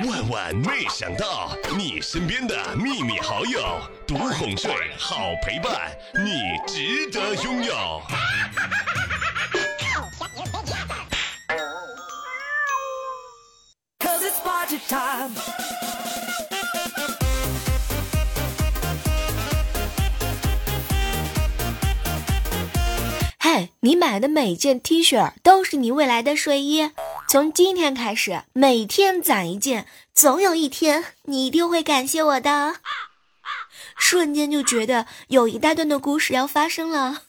万万没想到，你身边的秘密好友，独哄睡，好陪伴，你值得拥有。嘿，你买的每件 T 恤都是你未来的睡衣。从今天开始，每天攒一件，总有一天你一定会感谢我的。瞬间就觉得有一大段的故事要发生了。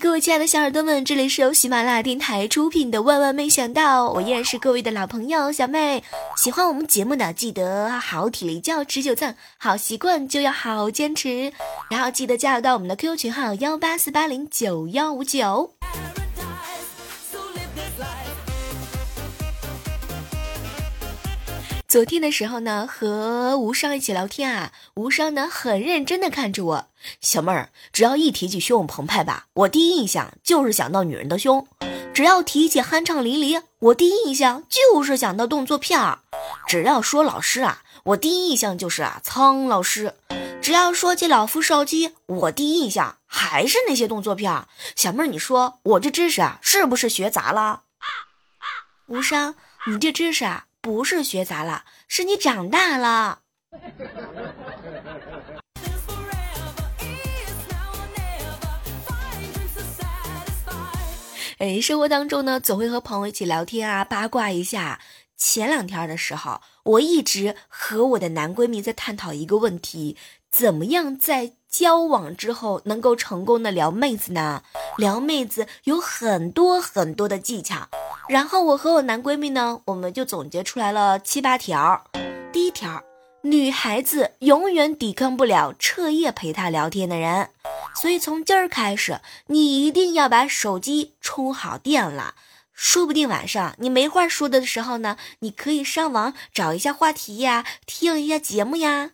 各位亲爱的小耳朵们，这里是由喜马拉雅电台出品的《万万没想到》，我依然是各位的老朋友小妹。喜欢我们节目的，记得好体力就要持久战，好习惯就要好坚持，然后记得加入到我们的 QQ 群号幺八四八零九幺五九。昨天的时候呢，和无伤一起聊天啊，无伤呢很认真的看着我，小妹儿，只要一提起汹涌澎湃吧，我第一印象就是想到女人的胸；只要提起酣畅淋漓，我第一印象就是想到动作片儿；只要说老师啊，我第一印象就是啊苍老师；只要说起老夫少妻，我第一印象还是那些动作片儿。小妹儿，你说我这知识啊，是不是学杂了？无伤，你这知识啊。不是学杂了，是你长大了。哎，生活当中呢，总会和朋友一起聊天啊，八卦一下。前两天的时候，我一直和我的男闺蜜在探讨一个问题：怎么样在交往之后能够成功的撩妹子呢？撩妹子有很多很多的技巧。然后我和我男闺蜜呢，我们就总结出来了七八条。第一条，女孩子永远抵抗不了彻夜陪她聊天的人，所以从今儿开始，你一定要把手机充好电了。说不定晚上你没话说的时候呢，你可以上网找一下话题呀，听一下节目呀。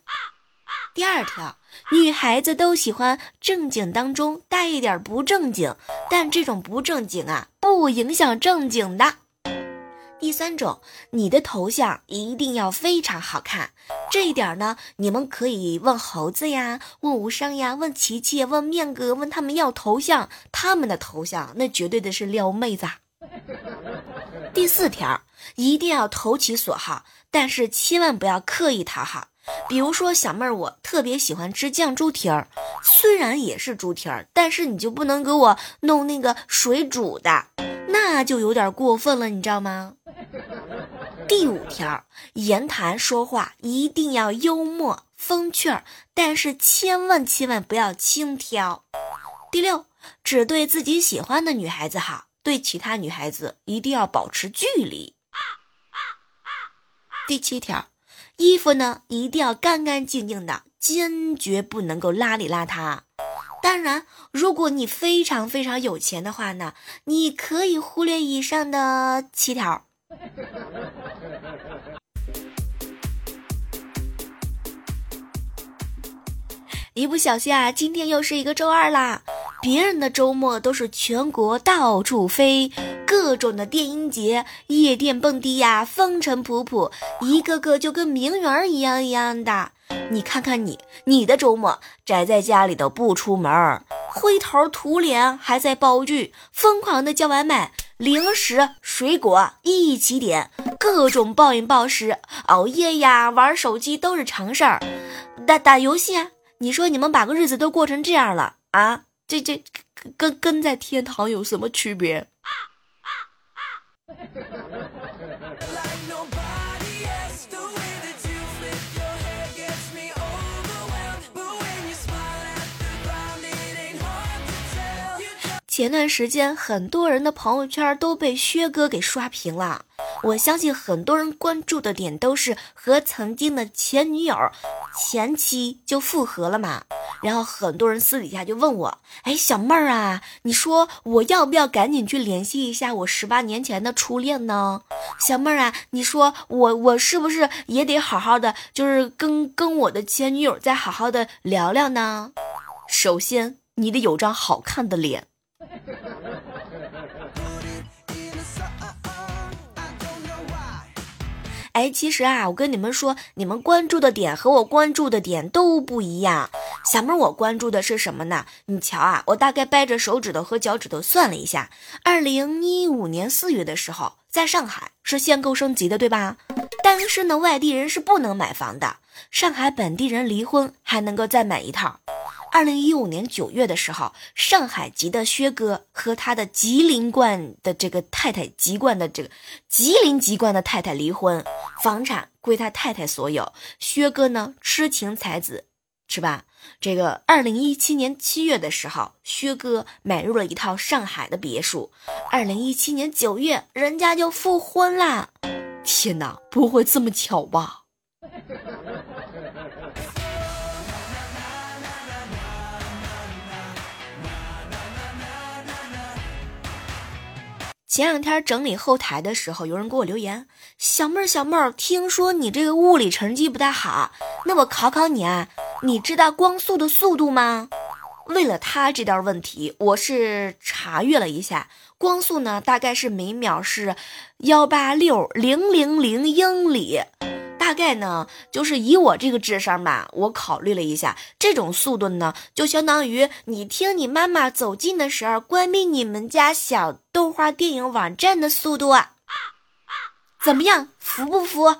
第二条。女孩子都喜欢正经当中带一点不正经，但这种不正经啊，不影响正经的。第三种，你的头像一定要非常好看，这一点呢，你们可以问猴子呀，问无伤呀，问琪琪，问面哥，问他们要头像，他们的头像那绝对的是撩妹子。第四条，一定要投其所好，但是千万不要刻意讨好。比如说，小妹儿，我特别喜欢吃酱猪蹄儿，虽然也是猪蹄儿，但是你就不能给我弄那个水煮的，那就有点过分了，你知道吗？第五条，言谈说话一定要幽默风趣儿，但是千万千万不要轻佻。第六，只对自己喜欢的女孩子好，对其他女孩子一定要保持距离。第七条。衣服呢，一定要干干净净的，坚决不能够邋里邋遢。当然，如果你非常非常有钱的话呢，你可以忽略以上的七条。一不小心啊，今天又是一个周二啦。别人的周末都是全国到处飞，各种的电音节、夜店蹦迪呀，风尘仆仆，一个个就跟名媛一样一样的。你看看你，你的周末宅在家里头不出门，灰头土脸还在煲剧，疯狂的叫外卖，零食、水果一起点，各种暴饮暴食，熬夜呀，玩手机都是常事儿，打打游戏啊。你说你们把个日子都过成这样了啊？这这跟跟在天堂有什么区别？前段时间，很多人的朋友圈都被薛哥给刷屏了。我相信很多人关注的点都是和曾经的前女友、前妻就复合了嘛。然后很多人私底下就问我：“哎，小妹儿啊，你说我要不要赶紧去联系一下我十八年前的初恋呢？小妹儿啊，你说我我是不是也得好好的，就是跟跟我的前女友再好好的聊聊呢？首先，你得有张好看的脸。”哎，其实啊，我跟你们说，你们关注的点和我关注的点都不一样。小妹，我关注的是什么呢？你瞧啊，我大概掰着手指头和脚趾头算了一下，二零一五年四月的时候，在上海是限购升级的，对吧？但是呢，外地人是不能买房的，上海本地人离婚还能够再买一套。二零一五年九月的时候，上海籍的薛哥和他的吉林冠的这个太太吉冠的这个吉林籍贯的太太离婚，房产归他太太所有。薛哥呢，痴情才子，是吧？这个二零一七年七月的时候，薛哥买入了一套上海的别墅。二零一七年九月，人家就复婚啦！天哪，不会这么巧吧？前两天整理后台的时候，有人给我留言：“小妹儿，小妹儿，听说你这个物理成绩不太好，那我考考你啊，你知道光速的速度吗？”为了他这道问题，我是查阅了一下，光速呢大概是每秒是幺八六零零零英里。大概呢，就是以我这个智商吧，我考虑了一下，这种速度呢，就相当于你听你妈妈走近的时候关闭你们家小动画电影网站的速度啊，怎么样，服不服？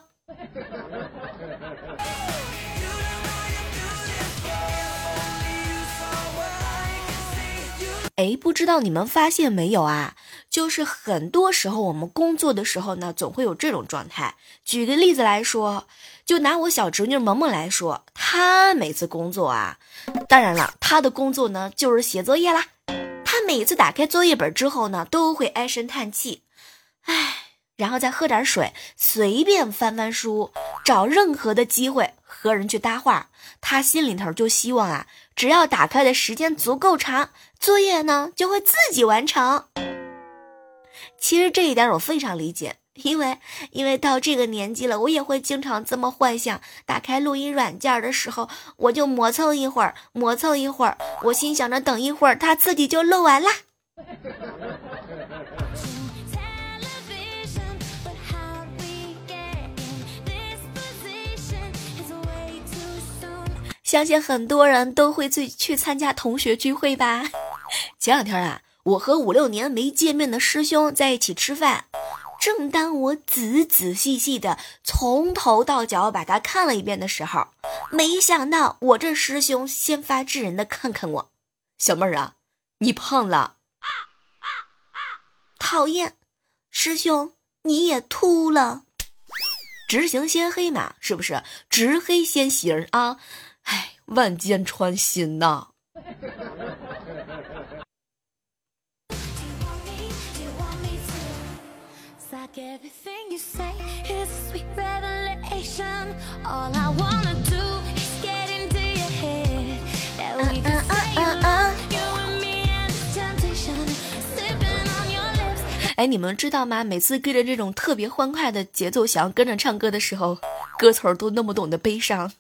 哎，不知道你们发现没有啊？就是很多时候我们工作的时候呢，总会有这种状态。举个例子来说，就拿我小侄女萌萌来说，她每次工作啊，当然了，她的工作呢就是写作业啦。她每次打开作业本之后呢，都会唉声叹气，唉，然后再喝点水，随便翻翻书，找任何的机会和人去搭话。她心里头就希望啊，只要打开的时间足够长，作业呢就会自己完成。其实这一点我非常理解，因为因为到这个年纪了，我也会经常这么幻想。打开录音软件的时候，我就磨蹭一会儿，磨蹭一会儿，我心想着等一会儿它自己就录完啦。相信很多人都会去去参加同学聚会吧。前两天啊。我和五六年没见面的师兄在一起吃饭，正当我仔仔细细的从头到脚把他看了一遍的时候，没想到我这师兄先发制人的看看我，小妹儿啊，你胖了，讨厌，师兄你也秃了，直行先黑嘛，是不是？直黑先行啊，哎，万箭穿心呐。哎，你们知道吗？每次跟着这种特别欢快的节奏，想要跟着唱歌的时候，歌词儿都那么懂得悲伤，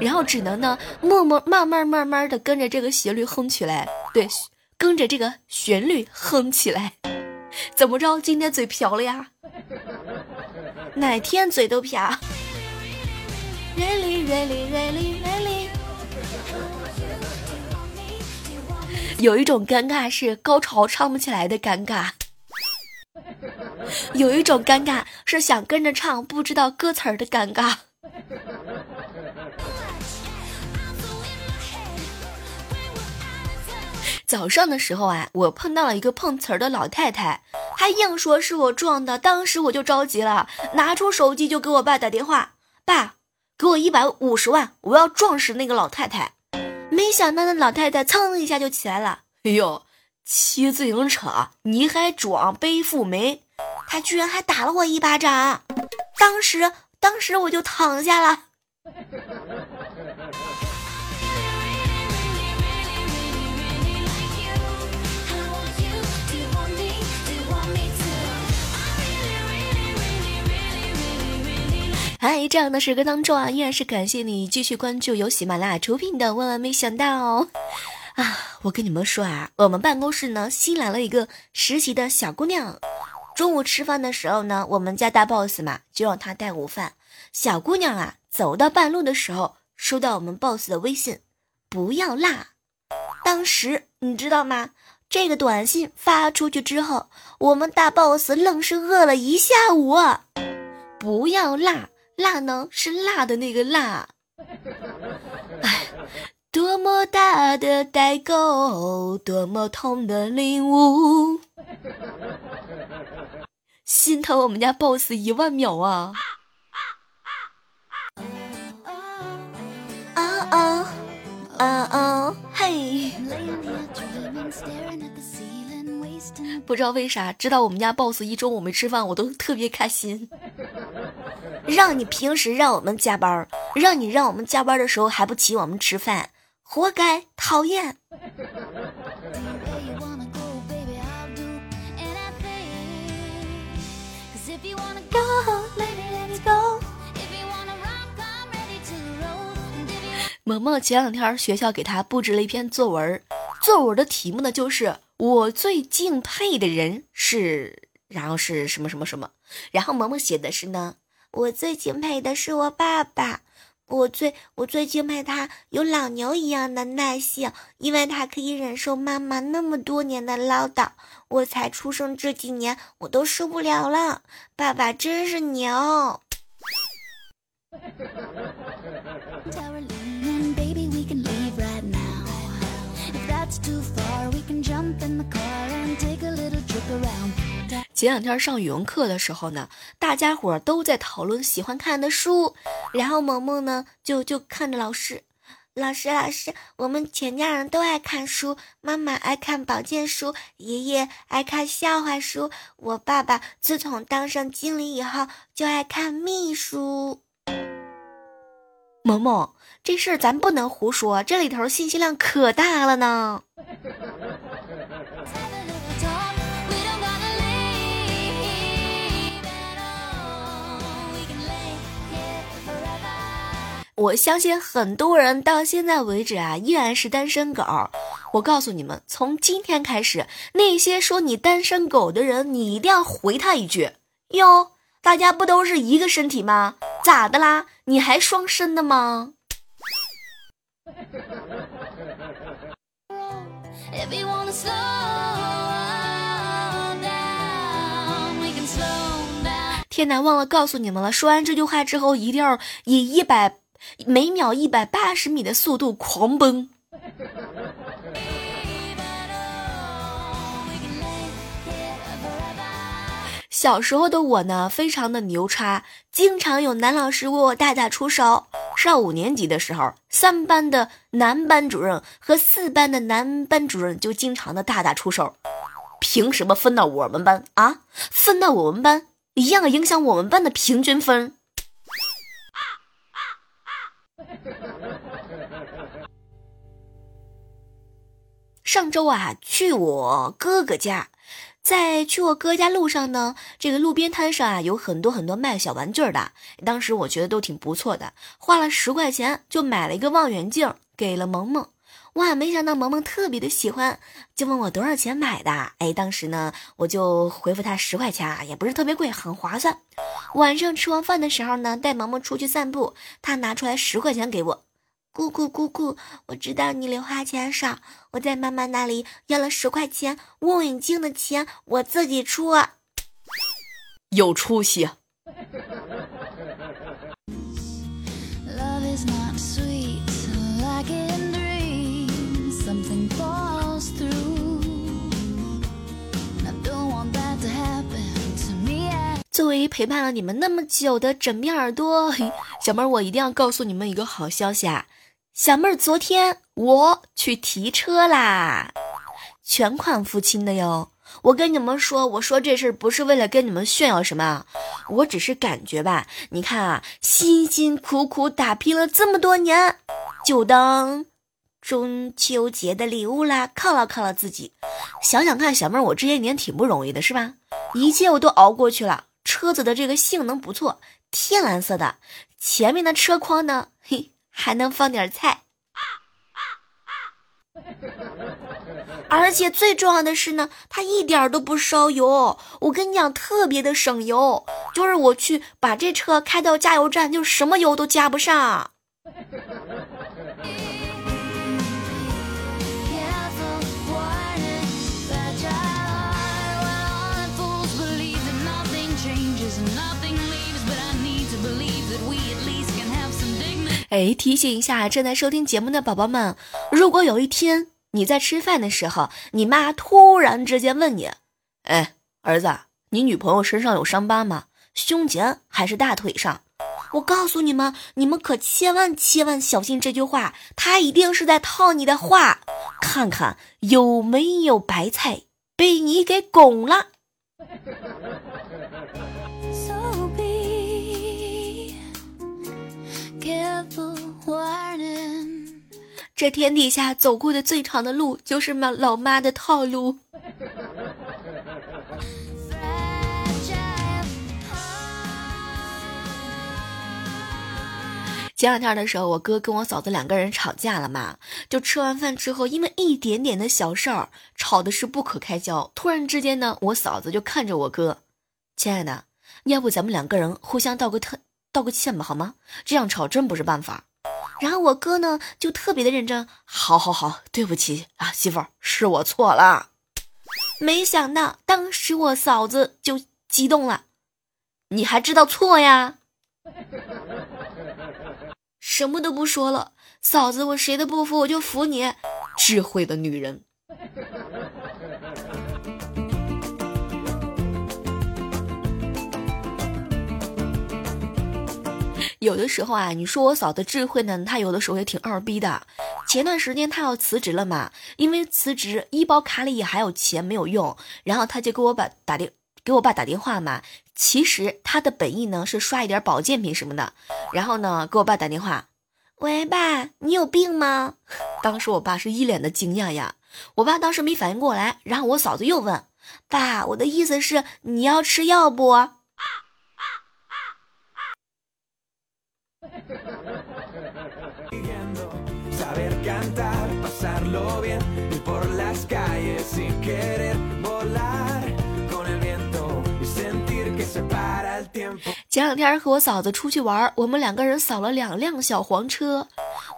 然后只能呢默默慢慢慢慢的跟着这个旋律哼起来，对，跟着这个旋律哼起来。怎么着？今天嘴瓢了呀？哪天嘴都瓢？有一种尴尬是高潮唱不起来的尴尬，有一种尴尬是想跟着唱不知道歌词儿的尴尬。早上的时候啊，我碰到了一个碰瓷儿的老太太，还硬说是我撞的。当时我就着急了，拿出手机就给我爸打电话：“爸，给我一百五十万，我要撞死那个老太太。”没想到那老太太噌一下就起来了。哎呦，骑自行车你还装背负没？他居然还打了我一巴掌。当时，当时我就躺下了。嗨，这样的时刻当中啊，依然是感谢你继续关注由喜马拉雅出品的《万万没想到》哦 啊！我跟你们说啊，我们办公室呢新来了一个实习的小姑娘，中午吃饭的时候呢，我们家大 boss 嘛，就让她带午饭。小姑娘啊，走到半路的时候，收到我们 boss 的微信，不要辣。当时你知道吗？这个短信发出去之后，我们大 boss 愣是饿了一下午！不要辣，辣呢是辣的那个辣。哎，多么大的代沟，多么痛的领悟，心疼我们家 boss 一万秒啊！啊啊啊啊！嘿。不知道为啥，知道我们家 boss 一中午没吃饭，我都特别开心。让你平时让我们加班，让你让我们加班的时候还不请我们吃饭，活该，讨厌。萌萌前两天学校给他布置了一篇作文，作文的题目呢就是我最敬佩的人是，然后是什么什么什么，然后萌萌写的是呢，我最敬佩的是我爸爸，我最我最敬佩他有老牛一样的耐性，因为他可以忍受妈妈那么多年的唠叨，我才出生这几年我都受不了了，爸爸真是牛。前两天上语文课的时候呢，大家伙都在讨论喜欢看的书，然后萌萌呢就就看着老师，老师老师，我们全家人都爱看书，妈妈爱看保健书，爷爷爱看笑话书，我爸爸自从当上经理以后就爱看秘书。萌萌，这事儿咱不能胡说，这里头信息量可大了呢。我相信很多人到现在为止啊，依然是单身狗。我告诉你们，从今天开始，那些说你单身狗的人，你一定要回他一句：哟，大家不都是一个身体吗？咋的啦？你还双身的吗？天哪，忘了告诉你们了。说完这句话之后，一定要以一百每秒一百八十米的速度狂奔。小时候的我呢，非常的牛叉，经常有男老师为我大打出手。上五年级的时候，三班的男班主任和四班的男班主任就经常的大打出手。凭什么分到我们班啊？分到我们班，一样影响我们班的平均分。上周啊，去我哥哥家。在去我哥家路上呢，这个路边摊上啊有很多很多卖小玩具的，当时我觉得都挺不错的，花了十块钱就买了一个望远镜给了萌萌，哇，没想到萌萌特别的喜欢，就问我多少钱买的，哎，当时呢我就回复他十块钱啊，也不是特别贵，很划算。晚上吃完饭的时候呢，带萌萌出去散步，他拿出来十块钱给我。姑姑姑姑，我知道你零花钱少，我在妈妈那里要了十块钱望远镜的钱，我自己出。有出息。陪伴了你们那么久的枕边耳朵，小妹儿，我一定要告诉你们一个好消息啊！小妹儿，昨天我去提车啦，全款付清的哟。我跟你们说，我说这事儿不是为了跟你们炫耀什么，我只是感觉吧。你看啊，辛辛苦苦打拼了这么多年，就当中秋节的礼物啦，犒劳犒劳自己。想想看，小妹儿，我这些年挺不容易的，是吧？一切我都熬过去了。车子的这个性能不错，天蓝色的，前面的车筐呢，嘿。还能放点菜。而且最重要的是呢，它一点都不烧油。我跟你讲，特别的省油。就是我去把这车开到加油站，就什么油都加不上。哎，提醒一下正在收听节目的宝宝们，如果有一天你在吃饭的时候，你妈突然之间问你：“哎，儿子，你女朋友身上有伤疤吗？胸前还是大腿上？”我告诉你们，你们可千万千万小心这句话，她一定是在套你的话，看看有没有白菜被你给拱了。这天底下走过的最长的路，就是妈老妈的套路。前两天的时候，我哥跟我嫂子两个人吵架了嘛，就吃完饭之后，因为一点点的小事儿，吵的是不可开交。突然之间呢，我嫂子就看着我哥，亲爱的，要不咱们两个人互相道个特道个歉吧，好吗？这样吵真不是办法。然后我哥呢就特别的认真，好好好，对不起啊，媳妇儿，是我错了。没想到当时我嫂子就激动了，你还知道错呀？什么都不说了，嫂子，我谁都不服，我就服你，智慧的女人。有的时候啊，你说我嫂子智慧呢，她有的时候也挺二逼的。前段时间她要辞职了嘛，因为辞职医保卡里也还有钱没有用，然后她就给我爸打电给我爸打电话嘛。其实她的本意呢是刷一点保健品什么的，然后呢给我爸打电话，喂爸，你有病吗？当时我爸是一脸的惊讶呀，我爸当时没反应过来，然后我嫂子又问，爸，我的意思是你要吃药不？Saber cantar, pasarlo bien, ir por las calles sin querer volar. 前两天和我嫂子出去玩，我们两个人扫了两辆小黄车。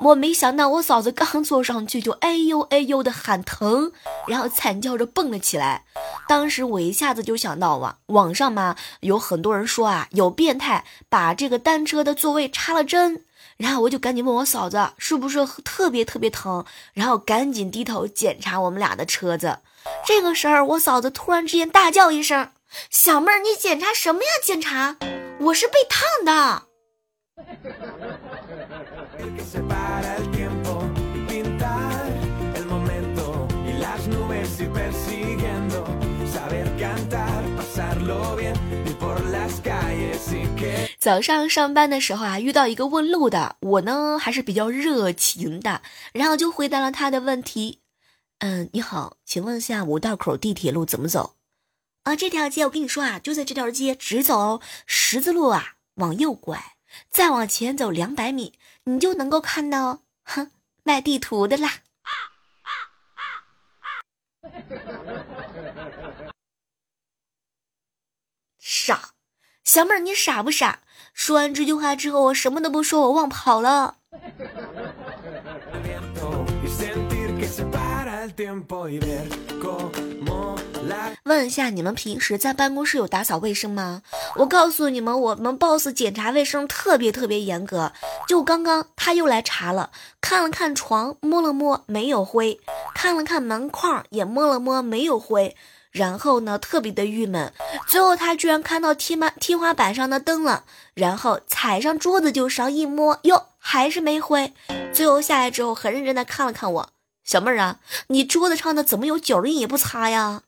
我没想到我嫂子刚坐上去就哎呦哎呦的喊疼，然后惨叫着蹦了起来。当时我一下子就想到啊，网上嘛有很多人说啊，有变态把这个单车的座位插了针。然后我就赶紧问我嫂子是不是特别特别疼，然后赶紧低头检查我们俩的车子。这个时候，我嫂子突然之间大叫一声：“小妹儿，你检查什么呀？检查？我是被烫的。”早上上班的时候啊，遇到一个问路的，我呢还是比较热情的，然后就回答了他的问题。嗯，你好，请问下五道口地铁路怎么走？啊，这条街我跟你说啊，就在这条街直走十字路啊，往右拐，再往前走两百米，你就能够看到哼卖地图的啦。傻，小妹儿，你傻不傻？说完这句话之后，我什么都不说，我忘跑了。问一下，你们平时在办公室有打扫卫生吗？我告诉你们，我们 boss 检查卫生特别特别严格。就刚刚他又来查了，看了看床，摸了摸，没有灰；看了看门框，也摸了摸，没有灰。然后呢，特别的郁闷。最后他居然看到天板天花板上的灯了，然后踩上桌子就上一摸，哟，还是没灰。最后下来之后，很认真的看了看我，小妹儿啊，你桌子上的怎么有脚印也不擦呀？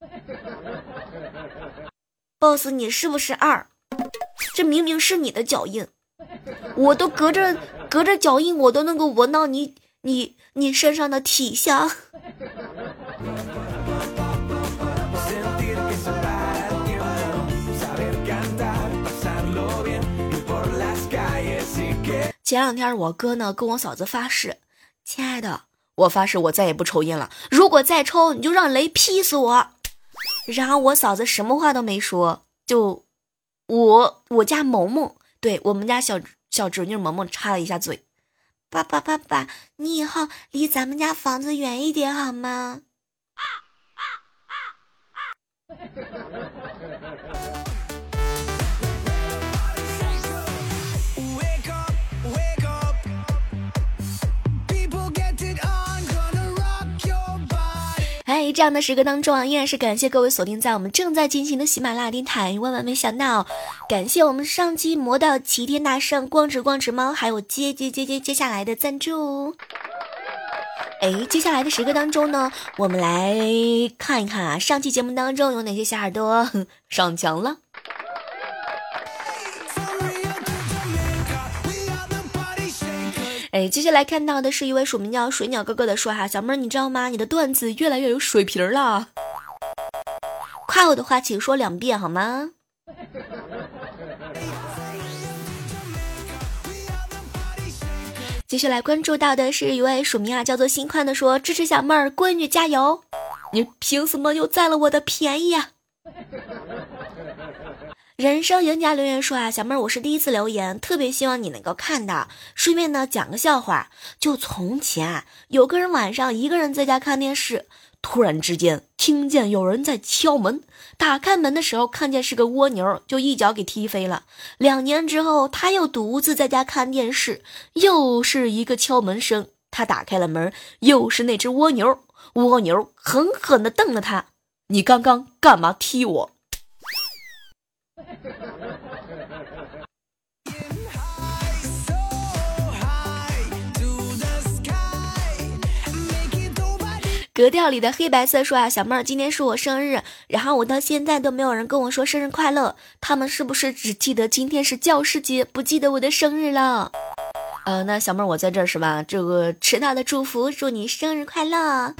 boss，你是不是二？这明明是你的脚印，我都隔着隔着脚印，我都能够闻到你你你身上的体香。前两天我哥呢跟我嫂子发誓，亲爱的，我发誓我再也不抽烟了。如果再抽，你就让雷劈死我。”然后我嫂子什么话都没说，就我我家萌萌，对我们家小小侄女萌萌插了一下嘴：“爸爸爸爸，你以后离咱们家房子远一点好吗？”啊啊啊啊这样的时刻当中啊，依然是感谢各位锁定在我们正在进行的喜马拉雅电台。万万没想到，感谢我们上期魔道齐天大圣光直光直猫，还有接接接接接下来的赞助。哎，接下来的时刻当中呢，我们来看一看啊，上期节目当中有哪些小耳朵上墙了。哎，接下来看到的是一位署名叫水鸟哥哥的说哈，小妹儿你知道吗？你的段子越来越有水平了，夸我的话请说两遍好吗？接下来关注到的是一位署名啊叫做心宽的说支持小妹儿，闺女加油！你凭什么又占了我的便宜啊？人生赢家留言说啊，小妹儿，我是第一次留言，特别希望你能够看到。顺便呢讲个笑话，就从前啊，有个人晚上一个人在家看电视，突然之间听见有人在敲门，打开门的时候看见是个蜗牛，就一脚给踢飞了。两年之后，他又独自在家看电视，又是一个敲门声，他打开了门，又是那只蜗牛，蜗牛狠狠地瞪了他，你刚刚干嘛踢我？格调里的黑白色说啊，小妹儿，今天是我生日，然后我到现在都没有人跟我说生日快乐，他们是不是只记得今天是教师节，不记得我的生日了？呃，那小妹儿我在这儿是吧？这个迟到的祝福，祝你生日快乐！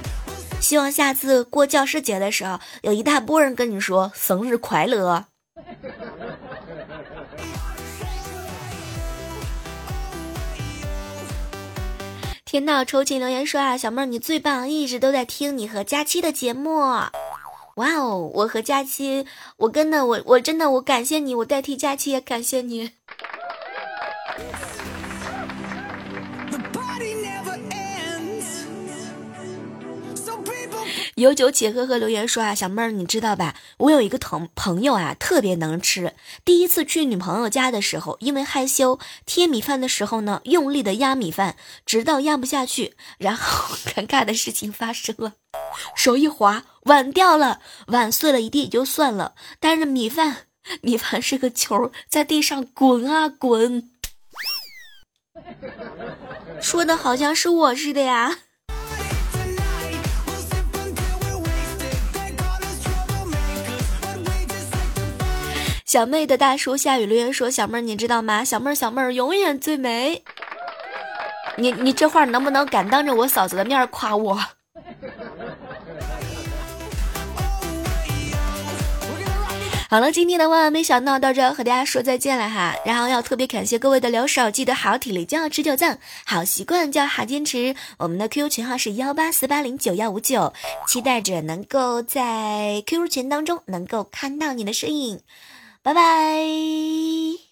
希望下次过教师节的时候，有一大波人跟你说生日快乐。听到抽筋留言说啊，小妹你最棒，一直都在听你和佳期的节目。哇哦，我和佳期，我真的，我我真的，我感谢你，我代替佳期也感谢你。有酒且喝喝留言说啊，小妹儿你知道吧？我有一个同朋友啊，特别能吃。第一次去女朋友家的时候，因为害羞，贴米饭的时候呢，用力的压米饭，直到压不下去，然后尴尬的事情发生了，手一滑，碗掉了，碗碎了一地也就算了，但是米饭，米饭是个球，在地上滚啊滚，说的好像是我似的呀。小妹的大叔下雨留言说：“小妹儿，你知道吗？小妹儿，小妹儿永远最美。你你这话能不能敢当着我嫂子的面夸我？” 好了，今天的万万没想到到这和大家说再见了哈。然后要特别感谢各位的留守，记得好体力就要持久战，好习惯就要好坚持。我们的 QQ 群号是幺八四八零九幺五九，期待着能够在 QQ 群当中能够看到你的身影。拜拜。